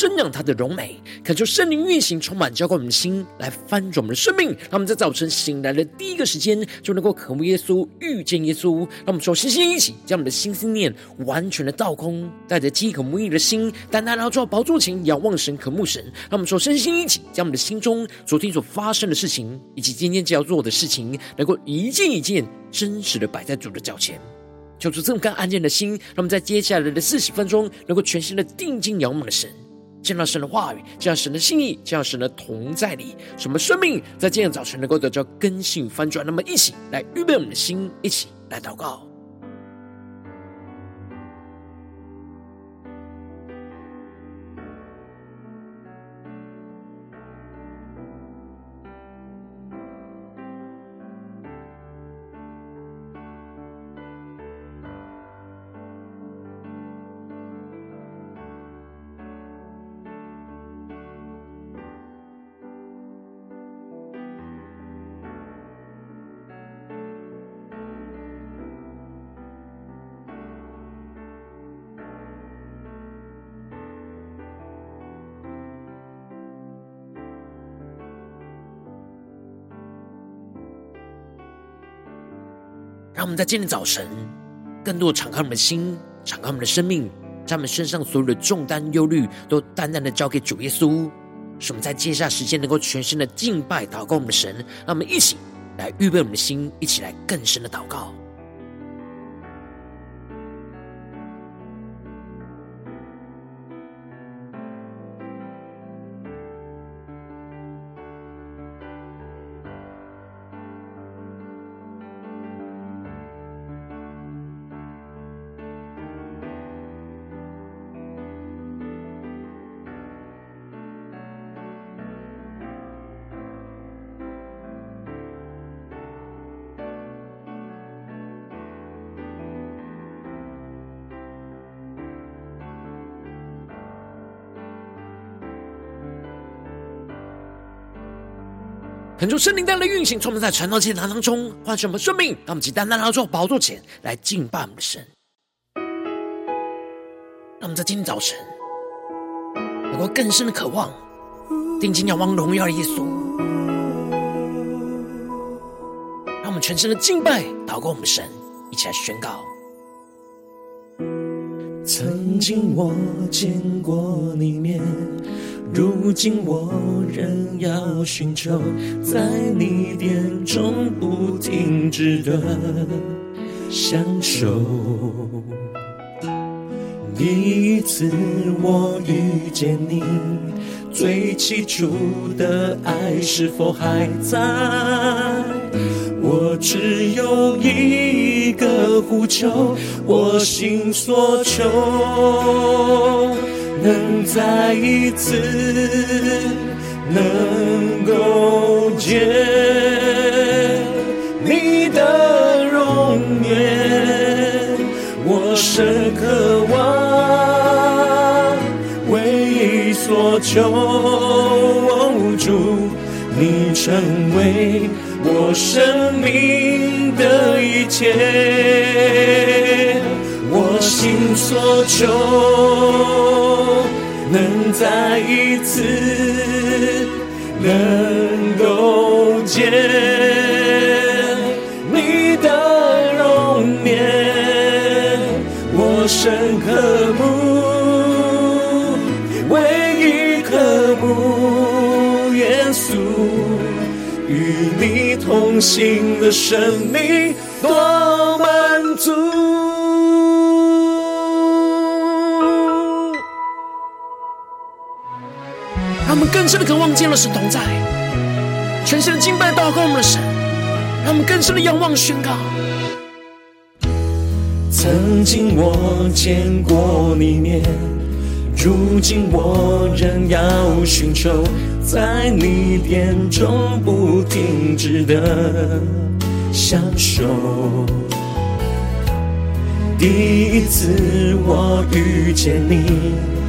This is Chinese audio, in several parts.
瞻仰他的荣美，恳求圣灵运行，充满浇灌我们的心，来翻转我们的生命。让我们在早晨醒来的第一个时间，就能够渴慕耶稣、遇见耶稣。让我们说，星星一起将我们的心思念完全的倒空，带着饥渴慕义的心，单单来到宝座前仰望神、渴慕神。让我们说，身心一起将我们的心中昨天所发生的事情。以及今天就要做的事情，能够一件一件真实的摆在主的脚前，求主这么干安静的心，让我们在接下来的四十分钟，能够全心的定睛仰望的神，见到神的话语，见到神的心意，见到神的同在里，什么生命在今天早晨能够得到更新翻转。那么，一起来预备我们的心，一起来祷告。让我们在今天早晨，更多的敞开我们的心，敞开我们的生命，将我们身上所有的重担、忧虑，都淡淡的交给主耶稣。使我们在接下时间，能够全身的敬拜、祷告我们的神。让我们一起来预备我们的心，一起来更深的祷告。求圣灵带来运行，充满在晨祷祭坛当中，唤醒我们生命。让我们单单来到宝座前来敬拜我们的神。让我们在今天早晨能够更深的渴望，定睛仰望荣耀的耶稣。让我们全身的敬拜祷告我们的神，一起来宣告。曾经我见过你面。如今我仍要寻求，在你殿中不停止的享受。第一次我遇见你，最起初的爱是否还在？我只有一个呼求，我心所求。能再一次能够见你的容颜，我深渴望，唯一所求，主，你成为我生命的一切，心所求。能再一次能够见你的容颜，我深渴慕，唯一渴慕耶稣，与你同行的生命多么更深的渴望见了神同在，全新的敬拜祷告我们的神，让我们更深的仰望宣告。曾经我见过你面，如今我仍要寻求，在你殿中不停止的享受。第一次我遇见你。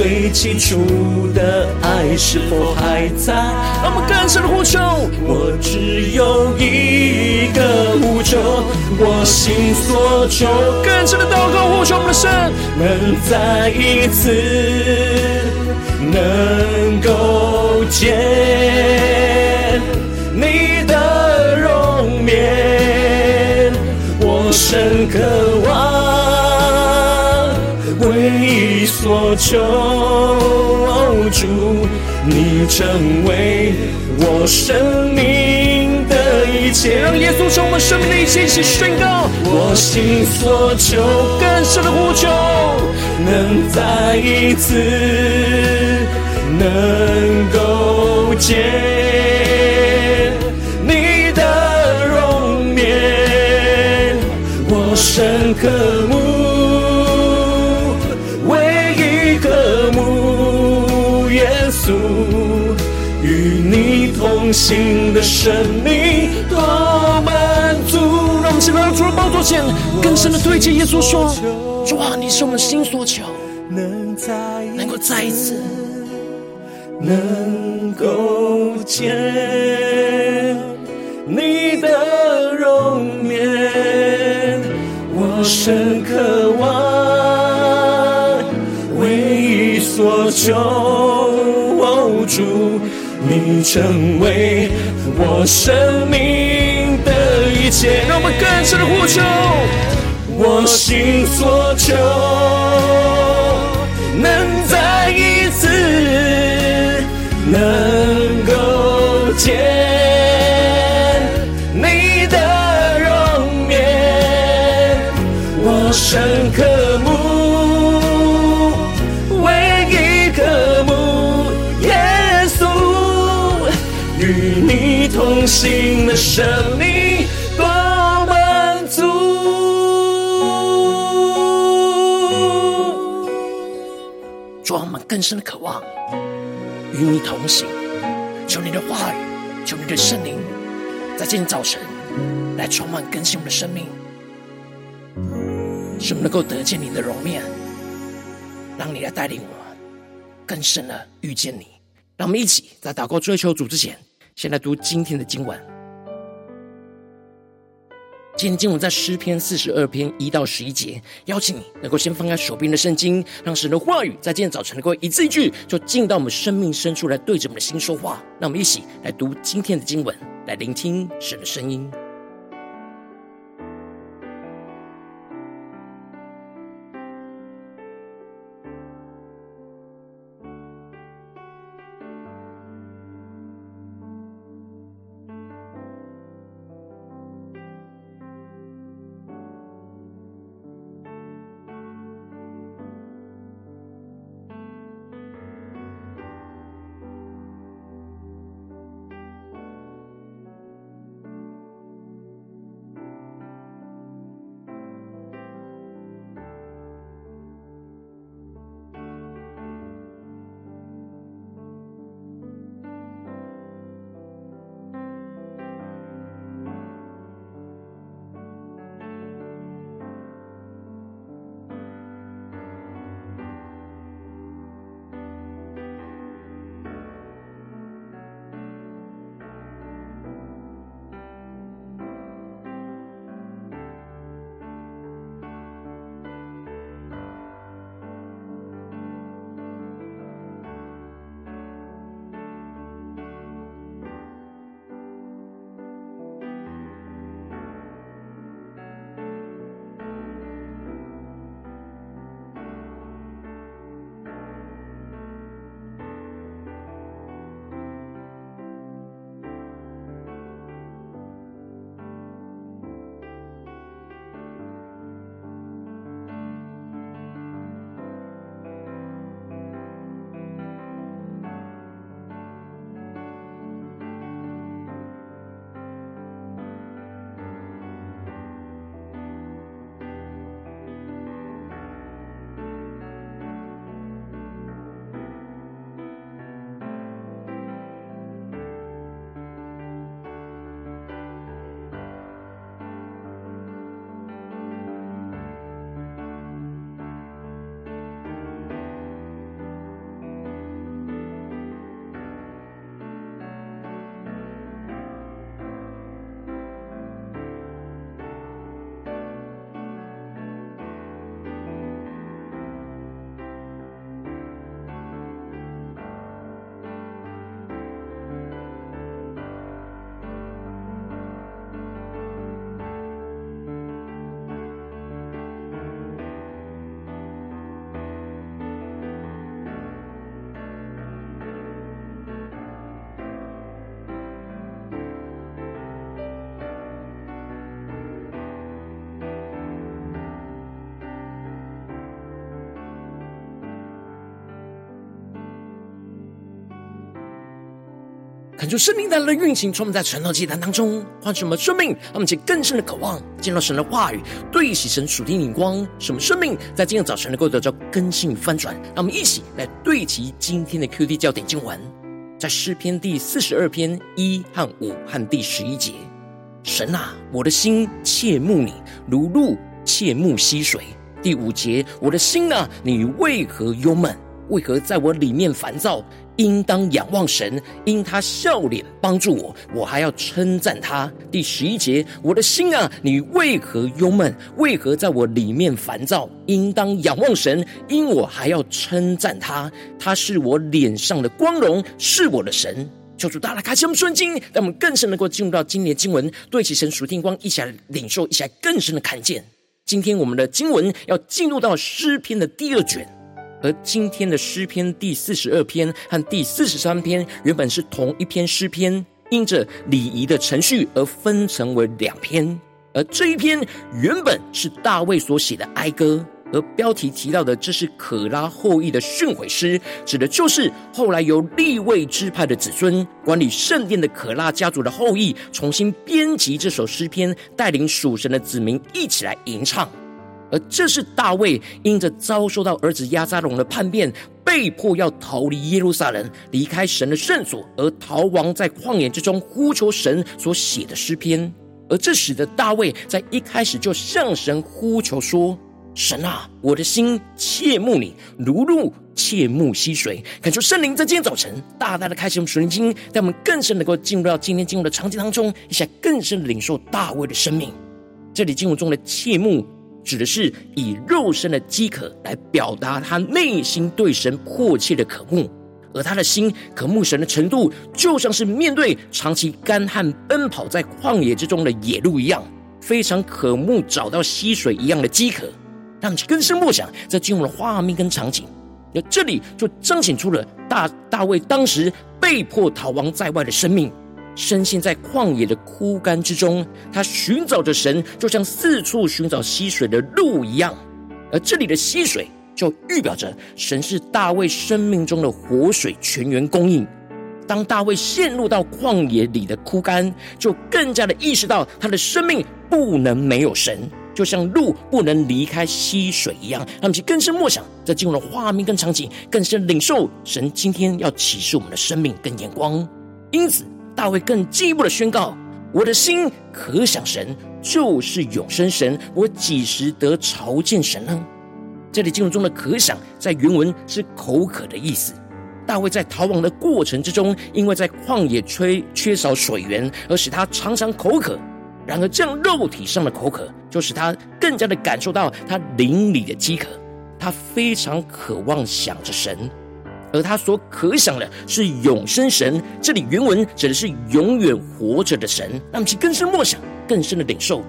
最起初的爱是否还在？让我们更深的呼求，我只有一个呼求，我心所求，更深的祷告呼求，我们的神能再一次能够见你的容颜，我深渴望。所求，主，你成为我生命的一切。让耶稣成为我们生命的一切，一起宣告。我心所求，更深的呼求，能再一次能够见你的容颜，我深渴慕。与你同行的生命多满足。让我们现在到主的宝座前，更深的对接耶稣说：“主啊，你是我们心所求，能够再一次，能够见你的容颜，我深渴望，唯一所求。”主，你成为我生命的一切，让我们更深的呼求，我心所求，能再一次能够见你的容颜，我深刻新。的生命多满足。主啊，我们更深的渴望与你同行，求你的话语，求你的圣灵，在今天早晨来充满更新我们的生命，使我们能够得见你的容面，让你来带领我们更深的遇见你。让我们一起在祷告追求主之前。先来读今天的经文。今天经文在诗篇四十二篇一到十一节。邀请你能够先翻开手边的圣经，让神的话语在今天早晨能够一字一句，就进到我们生命深处来，对着我们的心说话。让我们一起来读今天的经文，来聆听神的声音。出生命带来的运行，充满在晨祷祭坛当中，唤醒我们生命，让我们更更深的渴望见到神的话语，对齐神属天灵光，使我们生命在今天早晨能够得到更新翻转。让我们一起来对齐今天的 QD 焦点经文，在诗篇第四十二篇一和五和第十一节：神啊，我的心切慕你，如露切慕溪水。第五节：我的心啊，你为何忧闷？为何在我里面烦躁？应当仰望神，因他笑脸帮助我，我还要称赞他。第十一节，我的心啊，你为何忧闷？为何在我里面烦躁？应当仰望神，因我还要称赞他。他是我脸上的光荣，是我的神。求主大大开启我们顺经，让我们更深能够进入到今年经文，对齐神属天光，一起来领受，一起来更深的看见。今天我们的经文要进入到诗篇的第二卷。而今天的诗篇第四十二篇和第四十三篇原本是同一篇诗篇，因着礼仪的程序而分成为两篇。而这一篇原本是大卫所写的哀歌，而标题提到的这是可拉后裔的训诲诗，指的就是后来由利未支派的子孙管理圣殿的可拉家族的后裔重新编辑这首诗篇，带领属神的子民一起来吟唱。而这是大卫因着遭受到儿子押沙龙的叛变，被迫要逃离耶路撒冷，离开神的圣所，而逃亡在旷野之中，呼求神所写的诗篇。而这使得大卫在一开始就向神呼求说：“神啊，我的心切慕你，如鹿切慕溪水。”恳求圣灵在今天早晨大大的开启我们属灵经，让我们更深能够进入到今天进入的场景当中，一起来更深领受大卫的生命。这里经文中的切慕。指的是以肉身的饥渴来表达他内心对神迫切的渴慕，而他的心渴慕神的程度，就像是面对长期干旱奔跑在旷野之中的野鹿一样，非常渴慕找到溪水一样的饥渴。让其更深默想，在进入了画面跟场景，那这里就彰显出了大大卫当时被迫逃亡在外的生命。深陷在旷野的枯干之中，他寻找着神，就像四处寻找溪水的鹿一样。而这里的溪水，就预表着神是大卫生命中的活水泉源供应。当大卫陷入到旷野里的枯干，就更加的意识到他的生命不能没有神，就像鹿不能离开溪水一样。让其更深默想，在进入了画面跟场景，更深领受神今天要启示我们的生命跟眼光。因此。大卫更进一步的宣告：“我的心可想神，就是永生神。我几时得朝见神呢？”这里经文中的“可想”在原文是口渴的意思。大卫在逃亡的过程之中，因为在旷野缺缺少水源，而使他常常口渴。然而，这样肉体上的口渴，就使他更加的感受到他灵里的饥渴。他非常渴望想着神。而他所可想的是永生神，这里原文指的是永远活着的神。让其更深默想，更深的领受。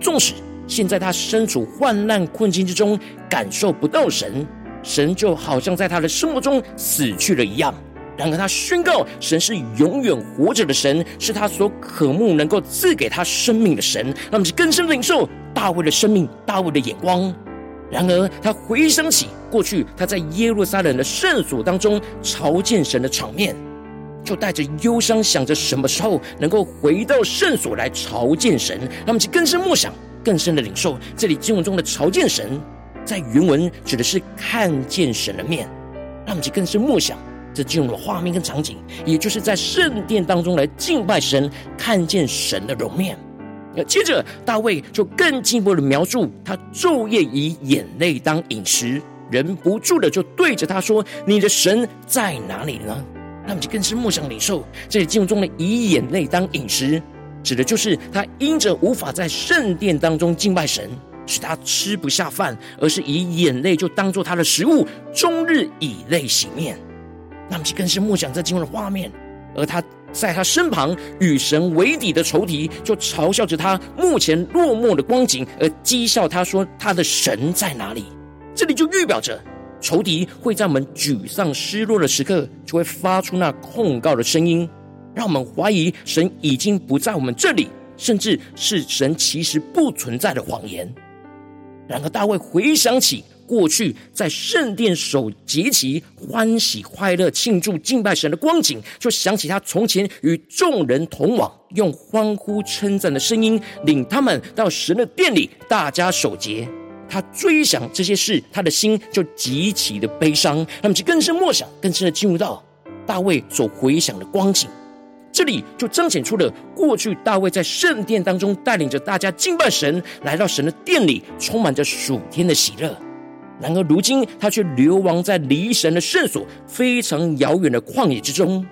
纵使现在他身处患难困境之中，感受不到神，神就好像在他的生活中死去了一样。然而他宣告，神是永远活着的神，是他所渴慕能够赐给他生命的神。让其更深领受大卫的生命，大卫的眼光。然而，他回想起过去他在耶路撒冷的圣所当中朝见神的场面，就带着忧伤，想着什么时候能够回到圣所来朝见神。那么，就更深默想，更深的领受这里经文中的朝见神，在原文指的是看见神的面。那么，就更深默想，这进入了画面跟场景，也就是在圣殿当中来敬拜神，看见神的容面。接着，大卫就更进一步的描述，他昼夜以眼泪当饮食，忍不住的就对着他说：“你的神在哪里呢？”那么就更是默想领受。这里经文中的以眼泪当饮食，指的就是他因着无法在圣殿当中敬拜神，使他吃不下饭，而是以眼泪就当做他的食物，终日以泪洗面。那么就更是默想这经文的画面，而他。在他身旁与神为敌的仇敌，就嘲笑着他目前落寞的光景，而讥笑他说：“他的神在哪里？”这里就预表着仇敌会在我们沮丧失落的时刻，就会发出那控告的声音，让我们怀疑神已经不在我们这里，甚至是神其实不存在的谎言。然而大卫回想起过去在圣殿守节期，欢喜快乐庆祝敬拜神的光景，就想起他从前与众人同往，用欢呼称赞的声音领他们到神的殿里，大家守节。他追想这些事，他的心就极其的悲伤。他们就更深默想，更深的进入到大卫所回想的光景。这里就彰显出了过去大卫在圣殿当中带领着大家敬拜神，来到神的殿里，充满着属天的喜乐。然而如今他却流亡在离神的圣所非常遥远的旷野之中，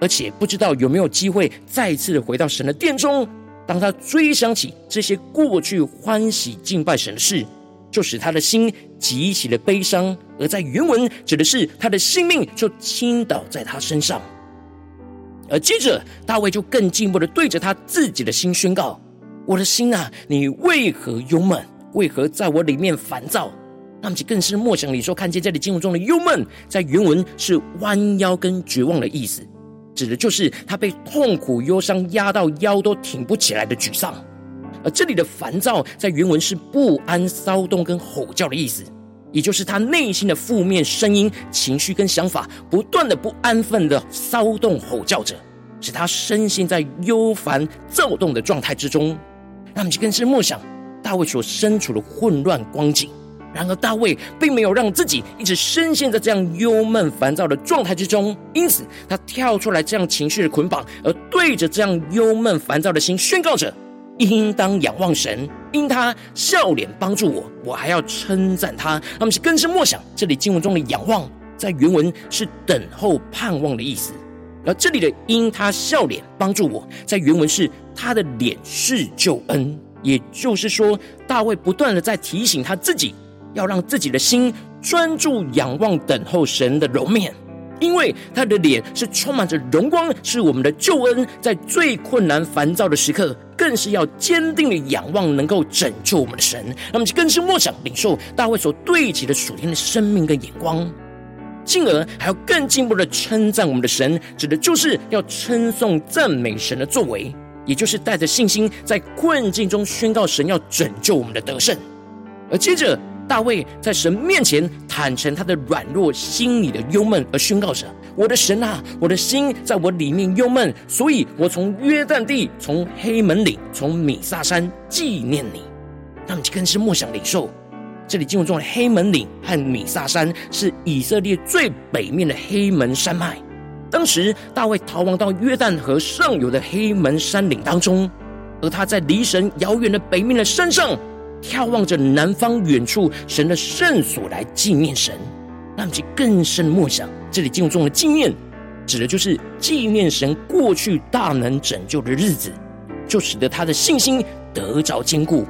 而且不知道有没有机会再次回到神的殿中。当他追想起这些过去欢喜敬拜神的事，就使他的心极其的悲伤。而在原文指的是他的性命就倾倒在他身上。而接着，大卫就更进一步的对着他自己的心宣告：“我的心啊，你为何勇猛？为何在我里面烦躁？”那么，就更是默想里说，看见这里经文中的忧闷，在原文是弯腰跟绝望的意思，指的就是他被痛苦忧伤压到腰都挺不起来的沮丧。而这里的烦躁，在原文是不安、骚动跟吼叫的意思。也就是他内心的负面声音、情绪跟想法，不断的不安分的骚动吼叫着，使他深陷在忧烦躁动的状态之中。那么就更是默想大卫所身处的混乱光景。然而大卫并没有让自己一直深陷在这样忧闷烦躁的状态之中，因此他跳出来这样情绪的捆绑，而对着这样忧闷烦躁的心宣告着。应当仰望神，因他笑脸帮助我，我还要称赞他。那么是更深默想，这里经文中的仰望，在原文是等候盼望的意思。而这里的因他笑脸帮助我，在原文是他的脸是救恩，也就是说，大卫不断的在提醒他自己，要让自己的心专注仰望等候神的容面。因为他的脸是充满着荣光，是我们的救恩，在最困难烦躁的时刻，更是要坚定的仰望能够拯救我们的神。那么就更是默想领受大卫所对齐的属天的生命跟眼光，进而还要更进一步的称赞我们的神，指的就是要称颂赞美神的作为，也就是带着信心在困境中宣告神要拯救我们的得胜，而接着。大卫在神面前坦诚他的软弱、心里的忧闷，而宣告着：“我的神啊，我的心在我里面忧闷，所以我从约旦地、从黑门岭、从米萨山纪念你。”那么，更是默想领受。这里经文中的黑门岭和米萨山是以色列最北面的黑门山脉。当时大卫逃亡到约旦河上游的黑门山岭当中，而他在离神遥远的北面的山上。眺望着南方远处神的圣所来纪念神，让其更深默想。这里经文中的纪念，指的就是纪念神过去大能拯救的日子，就使得他的信心得着坚固。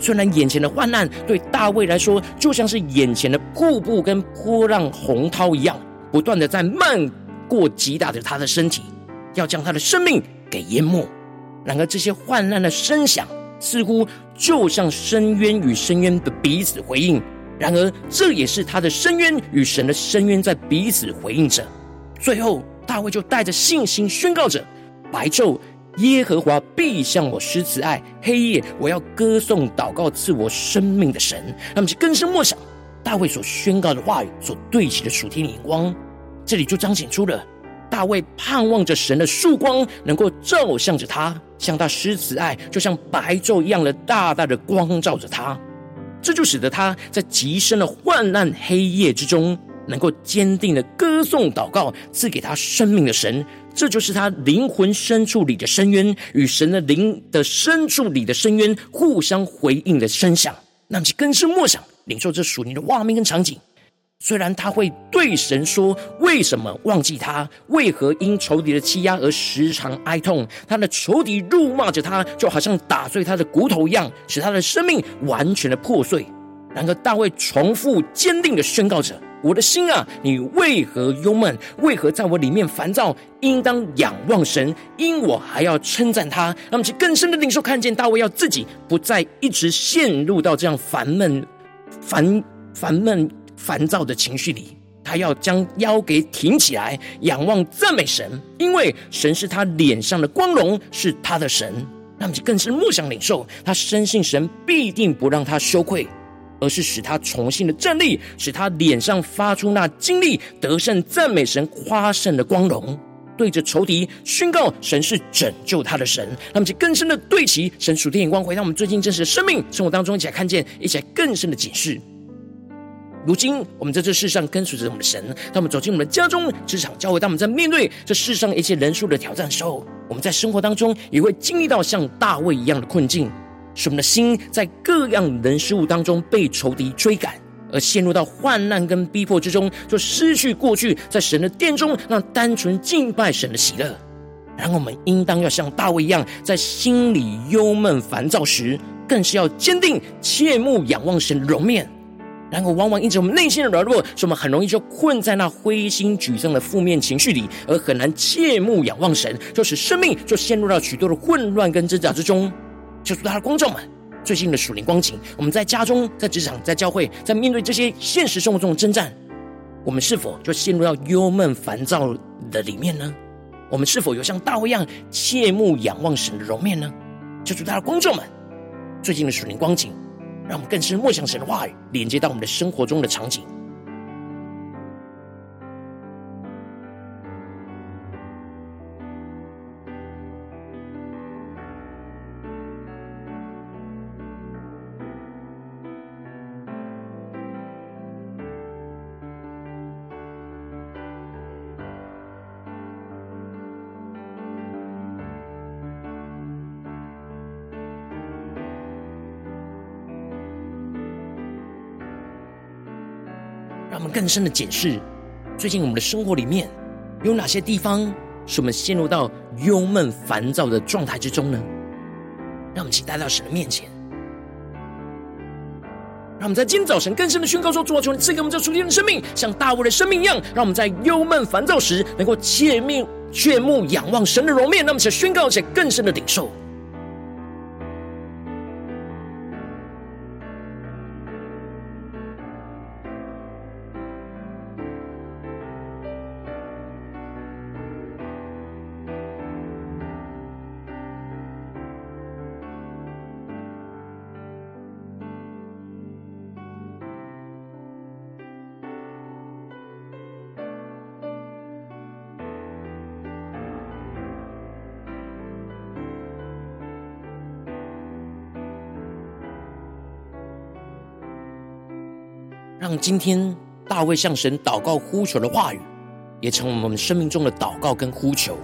虽然眼前的患难对大卫来说，就像是眼前的瀑布跟波浪洪涛一样，不断的在漫过击打着他的身体，要将他的生命给淹没。然而这些患难的声响，似乎就像深渊与深渊的彼此回应，然而这也是他的深渊与神的深渊在彼此回应着。最后，大卫就带着信心宣告着：白昼耶和华必向我施慈爱，黑夜我要歌颂祷告赐我生命的神。那么就更深默想大卫所宣告的话语所对齐的属天眼光，这里就彰显出了。大卫盼望着神的曙光能够照向着他，向他施慈爱，就像白昼一样的大大的光照着他。这就使得他在极深的患难黑夜之中，能够坚定的歌颂祷告，赐给他生命的神。这就是他灵魂深处里的深渊，与神的灵的深处里的深渊互相回应的声响。那么，就更是默想领受这属灵的画面跟场景。虽然他会对神说：“为什么忘记他？为何因仇敌的欺压而时常哀痛？他的仇敌辱骂着他，就好像打碎他的骨头一样，使他的生命完全的破碎。”然而大卫重复坚定的宣告着：“我的心啊，你为何忧闷？为何在我里面烦躁？应当仰望神，因我还要称赞他。”那么，其更深的领受，看见大卫要自己不再一直陷入到这样烦闷、烦烦闷。烦躁的情绪里，他要将腰给挺起来，仰望赞美神，因为神是他脸上的光荣，是他的神。那么就更是默想领受，他深信神必定不让他羞愧。而是使他重新的站立，使他脸上发出那经历得胜、赞美神、夸胜的光荣。对着仇敌宣告，神是拯救他的神。那么就更深的对齐神属天眼光，回到我们最近真实的生命生活当中，一起来看见，一起来更深的解释。如今我们在这世上跟随着我们的神，当我们走进我们的家中、职场、教会，当我们在面对这世上一切人数的挑战的时候，我们在生活当中也会经历到像大卫一样的困境，使我们的心在各样人事物当中被仇敌追赶。而陷入到患难跟逼迫之中，就失去过去在神的殿中那单纯敬拜神的喜乐。然后我们应当要像大卫一样，在心里忧闷烦躁时，更是要坚定切莫仰望神的容面。然后往往因着我们内心的软弱，使我们很容易就困在那灰心沮丧的负面情绪里，而很难切慕仰望神，就使生命就陷入到许多的混乱跟挣扎之中。求主他的光照们。最近的属灵光景，我们在家中、在职场、在教会，在面对这些现实生活中的征战，我们是否就陷入到忧闷烦躁的里面呢？我们是否有像大卫一样切慕仰望神的容面呢？求主，他的观众们，最近的属灵光景，让我们更深默想神的话语，连接到我们的生活中的场景。更深的检视，最近我们的生活里面有哪些地方使我们陷入到忧闷烦躁的状态之中呢？让我们一起带到神的面前，让我们在今天早晨更深的宣告说：主啊，求你赐给我们这属天的生命，像大卫的生命一样，让我们在忧闷烦躁时能够切面切目仰望神的容面。让我们一起宣告，且更深的领受。今天大卫向神祷告呼求的话语，也成为我们生命中的祷告跟呼求。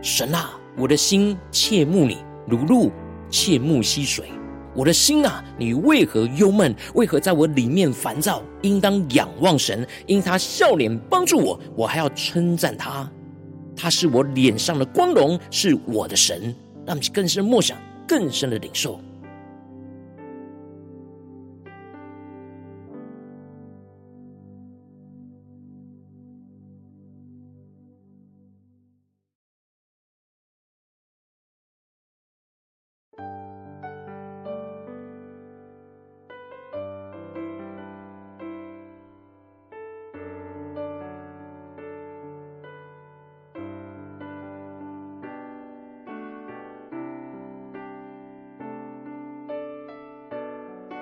神啊，我的心切慕你，如露切慕溪水。我的心啊，你为何忧闷？为何在我里面烦躁？应当仰望神，因他笑脸帮助我，我还要称赞他。他是我脸上的光荣，是我的神。让我们更深默想，更深的领受。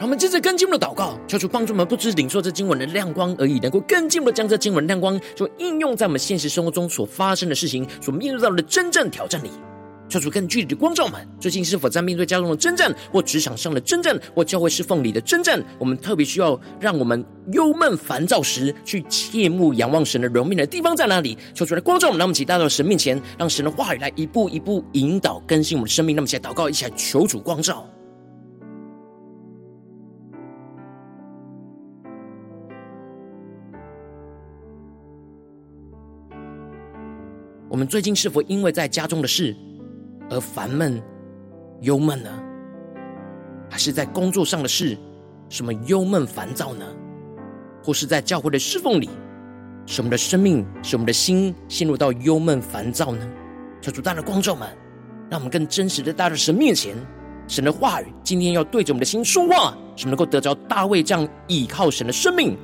我们接着更进一步的祷告，求主帮助我们，不只领受这经文的亮光而已，能够更进一步的将这经文亮光，就应用在我们现实生活中所发生的事情，所面对到的真正挑战里。求主更具体的光照们，最近是否在面对家中的征战，或职场上的征战，或教会侍奉里的征战？我们特别需要让我们忧闷烦躁时，去切慕仰望神的容面的地方在哪里？求主来光照我们，让我们一起带到神面前，让神的话语来一步一步引导更新我们的生命。那么，一起来祷告，一起来求主光照。我们最近是否因为在家中的事而烦闷、忧闷呢？还是在工作上的事，什么忧闷烦躁呢？或是在教会的侍奉里，使我们的生命、使我们的心陷入到忧闷烦躁呢？求主大的光照们，让我们更真实的带到神面前，神的话语今天要对着我们的心说话，使我们能够得着大卫这样倚靠神的生命。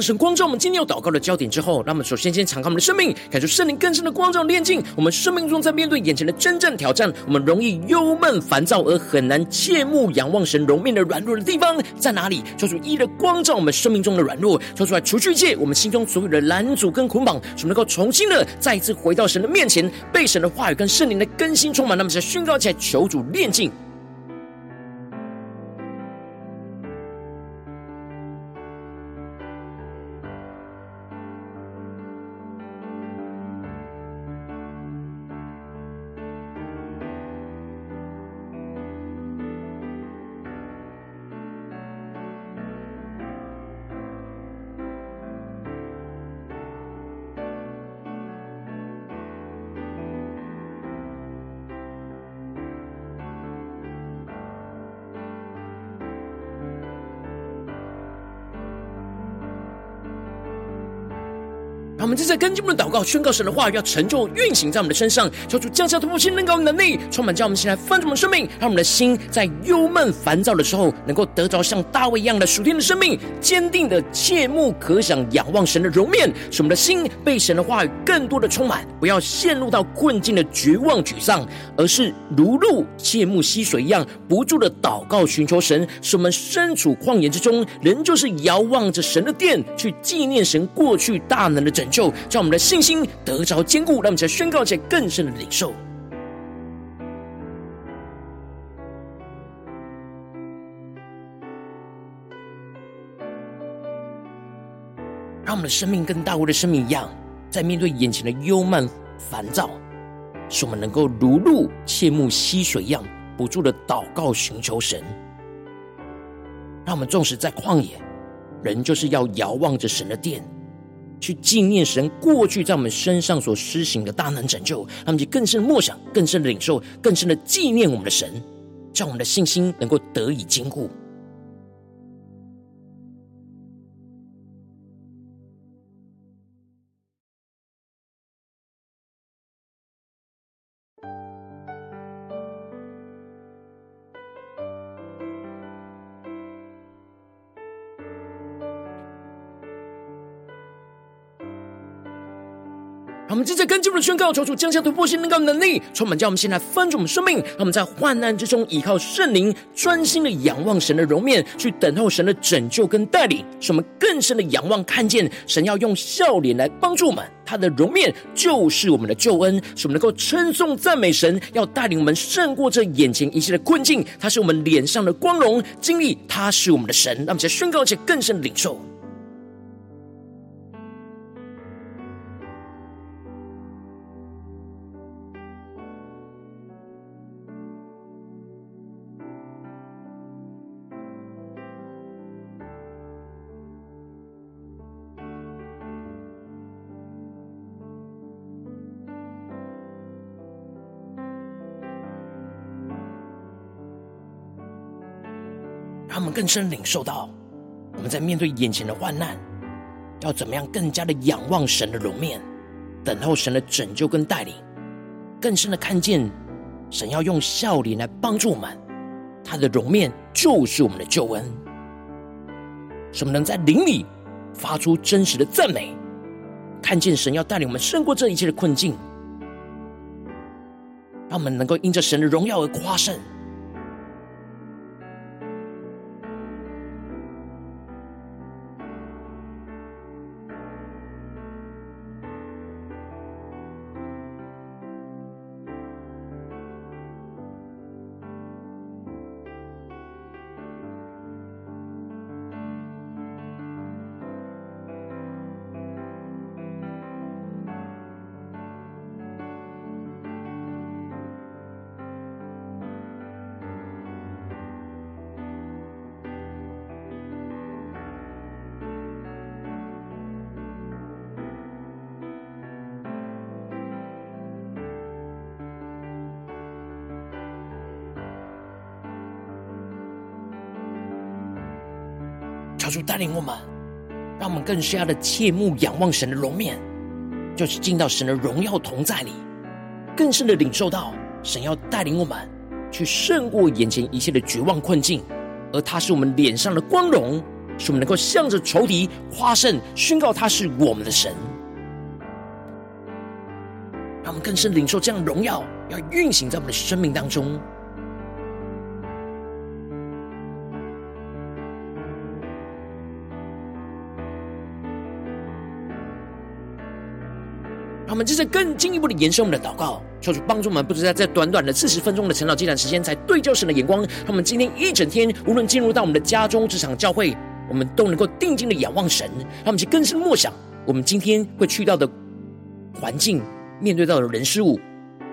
神光照我们今天要祷告的焦点之后，让我们首先先敞开我们的生命，感受圣灵更深的光照炼净。我们生命中在面对眼前的真正挑战，我们容易忧闷烦躁而很难切目仰望神容面的软弱的地方在哪里？求主一的光照我们生命中的软弱，求出来除去一切我们心中所有的拦阻跟捆绑，使我们能够重新的再一次回到神的面前，被神的话语跟圣灵的更新充满。那么在宣告起来，求主炼净。让我们正在跟进我们的祷告，宣告神的话语要成就运行在我们的身上，求主降下突破性能高能力，充满，叫我们现在翻转我们的生命，让我们的心在忧闷烦躁的时候，能够得着像大卫一样的属天的生命，坚定的切慕可想仰望神的容面，使我们的心被神的话语更多的充满，不要陷入到困境的绝望沮丧，而是如鹿切慕溪水一样，不住的祷告寻求神，使我们身处旷野之中，仍旧是遥望着神的殿，去纪念神过去大能的拯就让我们的信心得着坚固，让我们在宣告且更深的领受，让我们的生命跟大卫的生命一样，在面对眼前的忧闷烦躁，使我们能够如鹿切慕溪水一样，不住的祷告寻求神。让我们纵使在旷野，人就是要遥望着神的殿。去纪念神过去在我们身上所施行的大能拯救，他们就更深的默想、更深的领受、更深的纪念我们的神，让我们的信心能够得以坚固。让我们正在跟进我们的宣告，求主降下突破性能高能力，充满叫我们现在翻转我们生命。让我们在患难之中依靠圣灵，专心的仰望神的容面，去等候神的拯救跟带领，使我们更深的仰望，看见神要用笑脸来帮助我们。他的容面就是我们的救恩，使我们能够称颂赞美神，要带领我们胜过这眼前一切的困境。他是我们脸上的光荣，经历他是我们的神。让我们在宣告且更深的领受。更深领受到，我们在面对眼前的患难，要怎么样更加的仰望神的容面，等候神的拯救跟带领，更深的看见神要用笑脸来帮助我们，他的容面就是我们的救恩。什么能在灵里发出真实的赞美，看见神要带领我们胜过这一切的困境，让我们能够因着神的荣耀而夸胜。带领我们，让我们更加的切慕仰望神的容面，就是进到神的荣耀同在里，更深的领受到神要带领我们去胜过眼前一切的绝望困境，而他是我们脸上的光荣，使我们能够向着仇敌夸胜，宣告他是我们的神。让我们更深领受这样荣耀，要运行在我们的生命当中。他们接着更进一步的延伸我们的祷告，求主帮助我们，不只在短短的四十分钟的晨祷祭坛时间，才对焦神的眼光。他们今天一整天，无论进入到我们的家中、职场、教会，我们都能够定睛的仰望神。他们去更深默想，我们今天会去到的环境、面对到的人事物，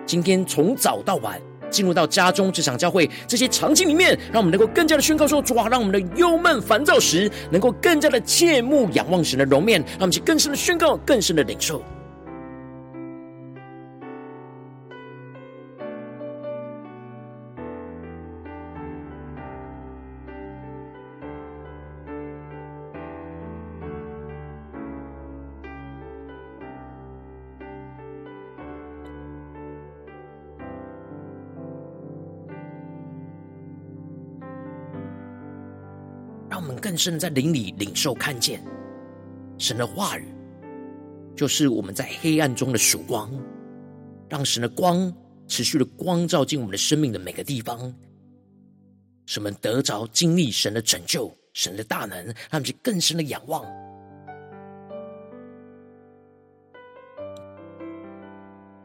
今天从早到晚进入到家中、职场、教会这些场景里面，让我们能够更加的宣告说：主啊，让我们的忧闷烦躁时，能够更加的切慕仰望神的容面。让我们去更深的宣告，更深的领受。更深的在灵里领受看见神的话语，就是我们在黑暗中的曙光，让神的光持续的光照进我们的生命的每个地方，使我们得着经历神的拯救、神的大能，让我们更深的仰望。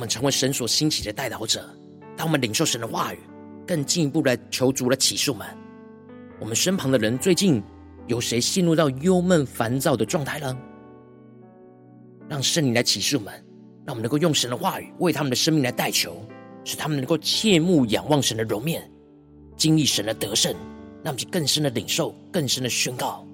我们成为神所兴起的代祷者。当我们领受神的话语，更进一步来求主来启示我们。我们身旁的人最近有谁陷入到忧闷烦躁的状态呢？让圣灵来启示我们，让我们能够用神的话语为他们的生命来代求，使他们能够切慕仰望神的容面，经历神的得胜，让我们更深的领受，更深的宣告。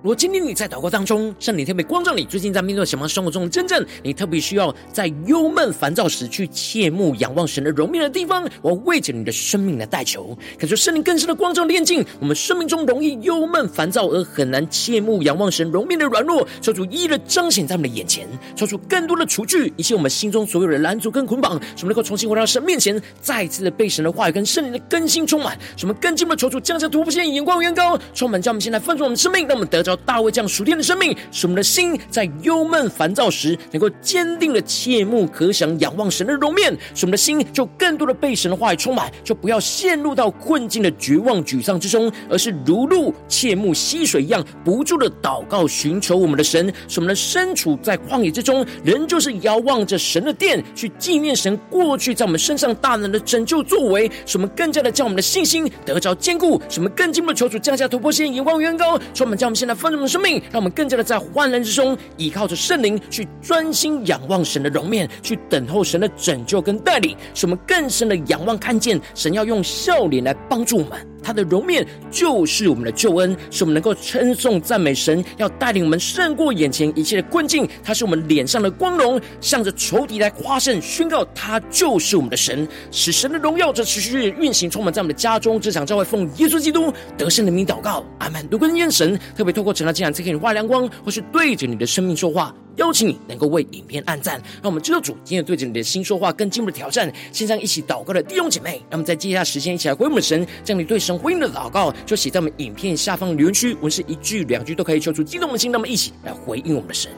如果今天你在祷告当中，圣灵特别光照你，最近在面对什么生活中的真正你特别需要在忧闷烦躁时去切慕仰望神的容面的地方，我为着你的生命来代求，感受圣灵更深的光照炼净我们生命中容易忧闷烦躁而很难切慕仰望神容面的软弱，求主一一的彰显在我们的眼前，求主更多的除去一切我们心中所有的拦阻跟捆绑，使我们能够重新回到神面前，再一次的被神的话语跟圣灵的更新充满，使我们更进一步求主降下突破性眼光远高，充满将我们现在丰盛我们生命，让我们得。大卫这样属天的生命，使我们的心在忧闷烦躁时，能够坚定的切慕可想仰望神的容面，使我们的心就更多的被神的话语充满，就不要陷入到困境的绝望沮丧之中，而是如鹿切慕溪水一样，不住的祷告寻求我们的神，使我们的身处在旷野之中，仍旧是遥望着神的殿，去纪念神过去在我们身上大能的拯救作为，使我们更加的将我们的信心得着坚固，使我们更进一步的求主降下突破性眼光远高，充满将我们现在。丰盛的生命，让我们更加的在患难之中，依靠着圣灵去专心仰望神的容面，去等候神的拯救跟带领，使我们更深的仰望看见神要用笑脸来帮助我们。他的容面就是我们的救恩，是我们能够称颂赞美神，要带领我们胜过眼前一切的困境。他是我们脸上的光荣，向着仇敌来夸胜，宣告他就是我们的神，使神的荣耀这持续运行，充满在我们的家中、职场、教会，奉耶稣基督得胜的名祷告，阿门。如果你愿神特别透过晨祷祭坛赐给你画亮光，或是对着你的生命说话。邀请你能够为影片按赞，让我们知道主今天对着你的心说话，更进一步的挑战。线上一起祷告的弟兄姐妹，那么在接下来时间一起来回应我们的神，将你对神回应的祷告就写在我们影片下方的留言区，文字一句两句都可以，求出激动的心，那么一起来回应我们的神。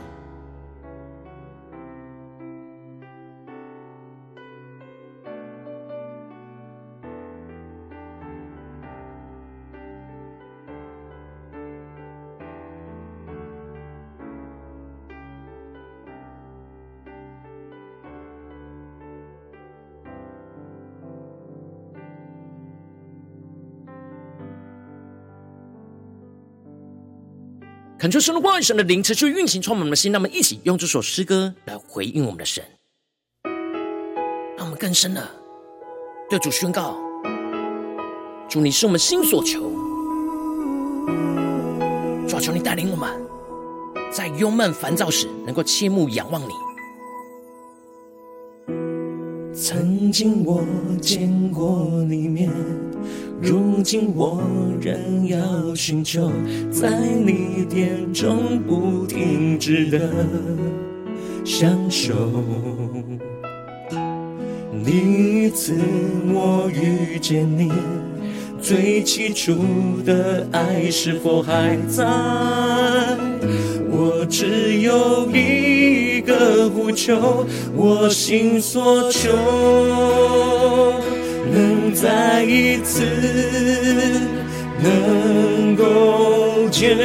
恳求神的话语、神的灵持续运行，充满我们的心。让我们一起用这首诗歌来回应我们的神，让我们更深的对主宣告：主，你是我们心所求。主，求你带领我们，在忧闷烦躁时，能够切慕仰望你。曾经我见过你面。如今我仍要寻求，在你殿中不停止的享受。第一次我遇见你，最起初的爱是否还在？我只有一个呼求，我心所求。能再一次能够见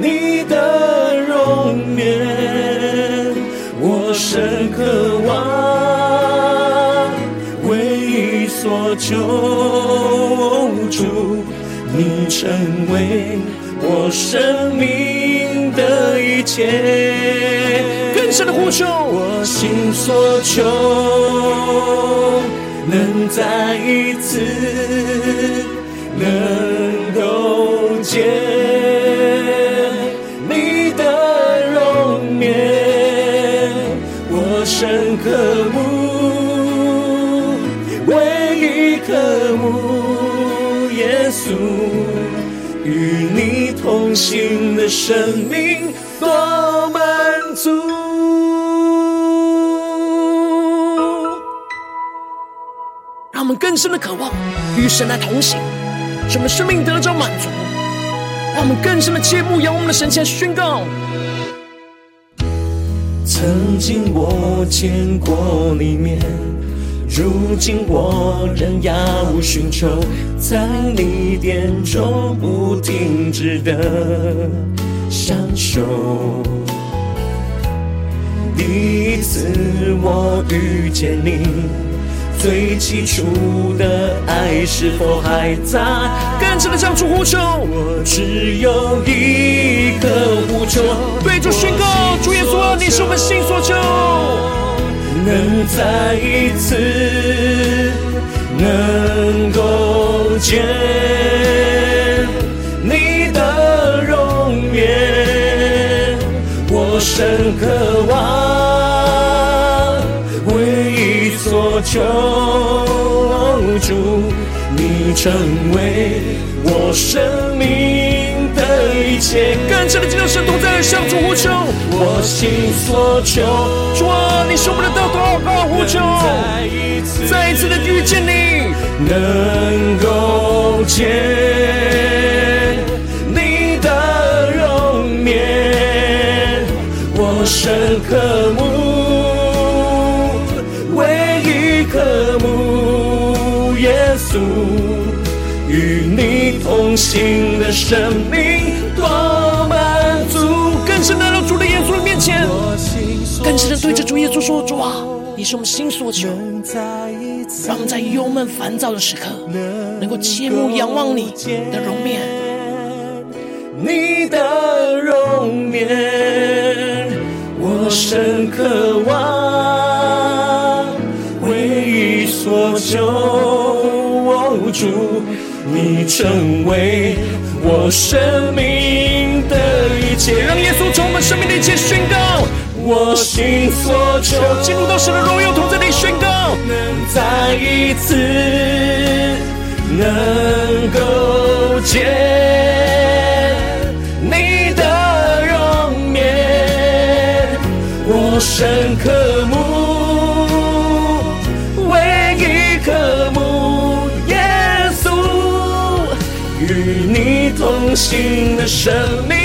你的容颜，我深渴望，唯一所求，主，你成为我生命。的一切。更深的呼求，我心所求，能再一次能够见同行的生命多满足。让我们更深的渴望与神来同行，使我们生命得着满足。让我们更深的切慕，仰望我们的神，前宣告：曾经我见过你面，如今我仍要寻求，在你殿中不停止的享受。第一次我遇见你。最起初的爱是否还在？更深的向主呼求，我只有一个呼求，对主宣告：主耶稣，你是我们心所求，能再一次能够见你的容颜，我深渴望，唯一所求。主，你成为我生命一切。更深的进入神同在，向主呼求，我心所求。主啊，你是我们的祷告呼求，再一次，的遇见你，能够见你的容颜，我深渴慕。与你同行的生命更深的对着主耶稣说：“主啊，你是我们心所求，让我们在忧闷烦躁的时刻，能够切慕仰望你的容面，你的容面，我深渴望，唯一所求。”主，你成为我生命的一切，让耶稣从我们生命的一切宣告。我心所求，进入到神的荣耀同在里宣告，能再一次能够见你的容颜，我深刻慕。同行的生命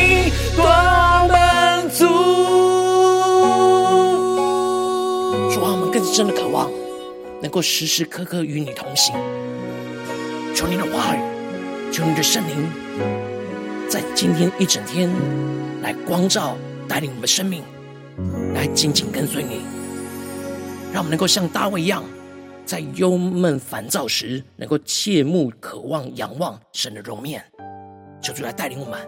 够时时刻刻与你同行。求你的话语，求你的圣灵，在今天一整天来光照、带领我们的生命，来紧紧跟随你，让我们能够像大卫一样，在忧闷烦躁时，能够切慕、渴望、仰望神的容面。求主来带领我们，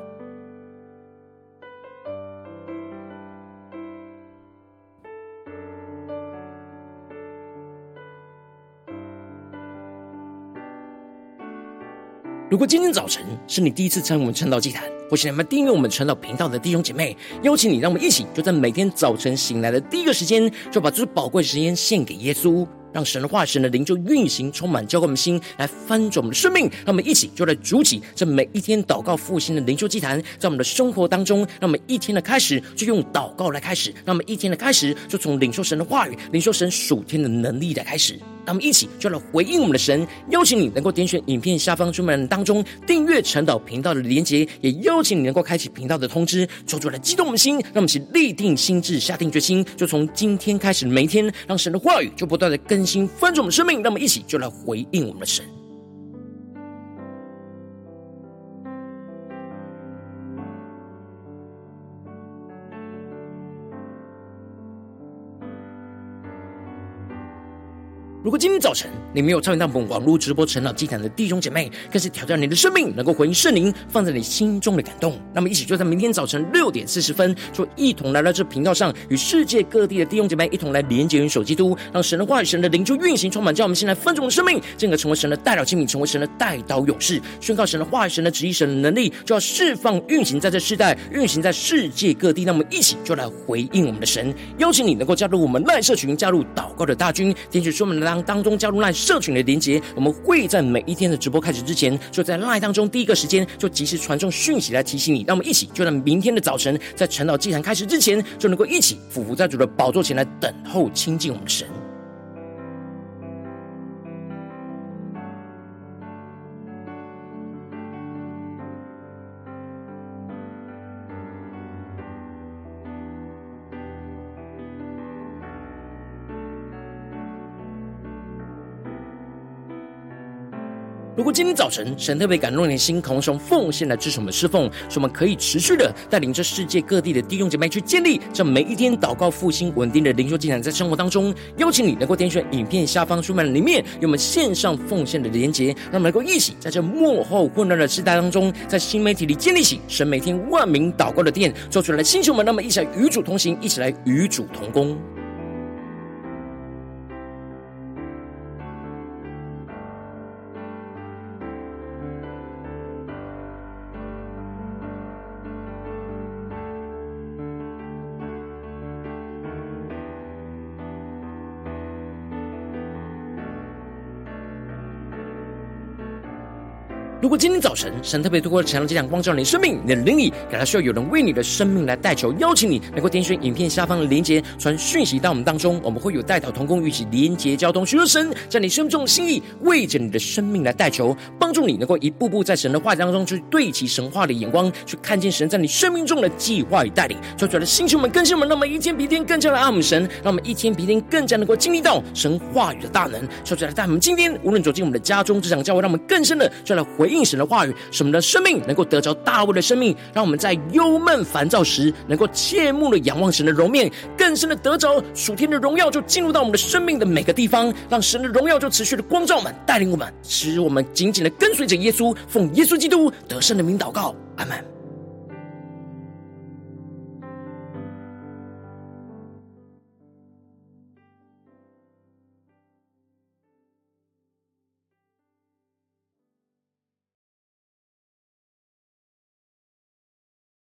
如果今天早晨是你第一次参与我们晨祷祭坛，或是你们订阅我们晨祷频道的弟兄姐妹，邀请你，让我们一起就在每天早晨醒来的第一个时间，就把这宝贵时间献给耶稣，让神的话、神的灵就运行，充满浇灌我们心，来翻转我们的生命。让我们一起就来筑起这每一天祷告复兴的灵修祭坛，在我们的生活当中，让我们一天的开始就用祷告来开始，让我们一天的开始就从领受神的话语、领受神属天的能力来开始。让我们一起就来回应我们的神，邀请你能够点选影片下方说明栏当中订阅晨祷频道的连结，也邀请你能够开启频道的通知，做出来激动我们心，让我们一起立定心志，下定决心，就从今天开始每一天，让神的话语就不断的更心翻转我们生命，那么一起就来回应我们的神。如果今天早晨你没有参与到我们网络直播成长祭坛的弟兄姐妹，更是挑战你的生命，能够回应圣灵放在你心中的感动。那么，一起就在明天早晨六点四十分，就一同来到这频道上，与世界各地的弟兄姐妹一同来连接、元首基督，让神的话语、神的灵就运行充满，叫我们先来分盛的生命，进而成为神的代祷器皿，成为神的代祷勇士，宣告神的话语、神的旨意、神的能力，就要释放、运行在这世代，运行在世界各地。那么，一起就来回应我们的神，邀请你能够加入我们赖社群，加入祷告的大军，点击说明的当中加入那社群的连结，我们会在每一天的直播开始之前，就在那当中第一个时间就及时传送讯息来提醒你。让我们一起，就在明天的早晨，在晨祷祭坛开始之前，就能够一起俯伏在主的宝座前来等候亲近我们的神。果今天早晨神特别感动你的心，渴望从奉献来支持我们侍奉，使我们可以持续的带领着世界各地的弟兄姐妹去建立这每一天祷告复兴稳定的灵修进展，在生活当中，邀请你能够点选影片下方说明里面有我们线上奉献的连结，让我们能够一起在这幕后混乱的时代当中，在新媒体里建立起神每天万名祷告的殿，做出来的星球们，那么一起来与主同行，一起来与主同工。如果今天早晨神特别透过晨祷祭坛光照你生命，你的灵里感到需要有人为你的生命来代求，邀请你能够点选影片下方的连结，传讯息到我们当中，我们会有代祷同工，一起连结交通，寻求神在你生命中的心意，为着你的生命来代求，帮助你能够一步步在神的话语当中去对齐神话的眼光，去看见神在你生命中的计划与带领。说出来的星球们、更新们，让我们一天比一天更加的爱我们神，让我们一天比一天更加能够经历到神话语的大能。说出来，带我们今天无论走进我们的家中、职场、教会，让我们更深的就来回应神的话语，使我们的生命能够得着大卫的生命，让我们在忧闷烦躁时，能够切慕的仰望神的容面，更深的得着属天的荣耀，就进入到我们的生命的每个地方，让神的荣耀就持续的光照我们，带领我们，使我们紧紧的跟随着耶稣，奉耶稣基督得胜的名祷告，阿门。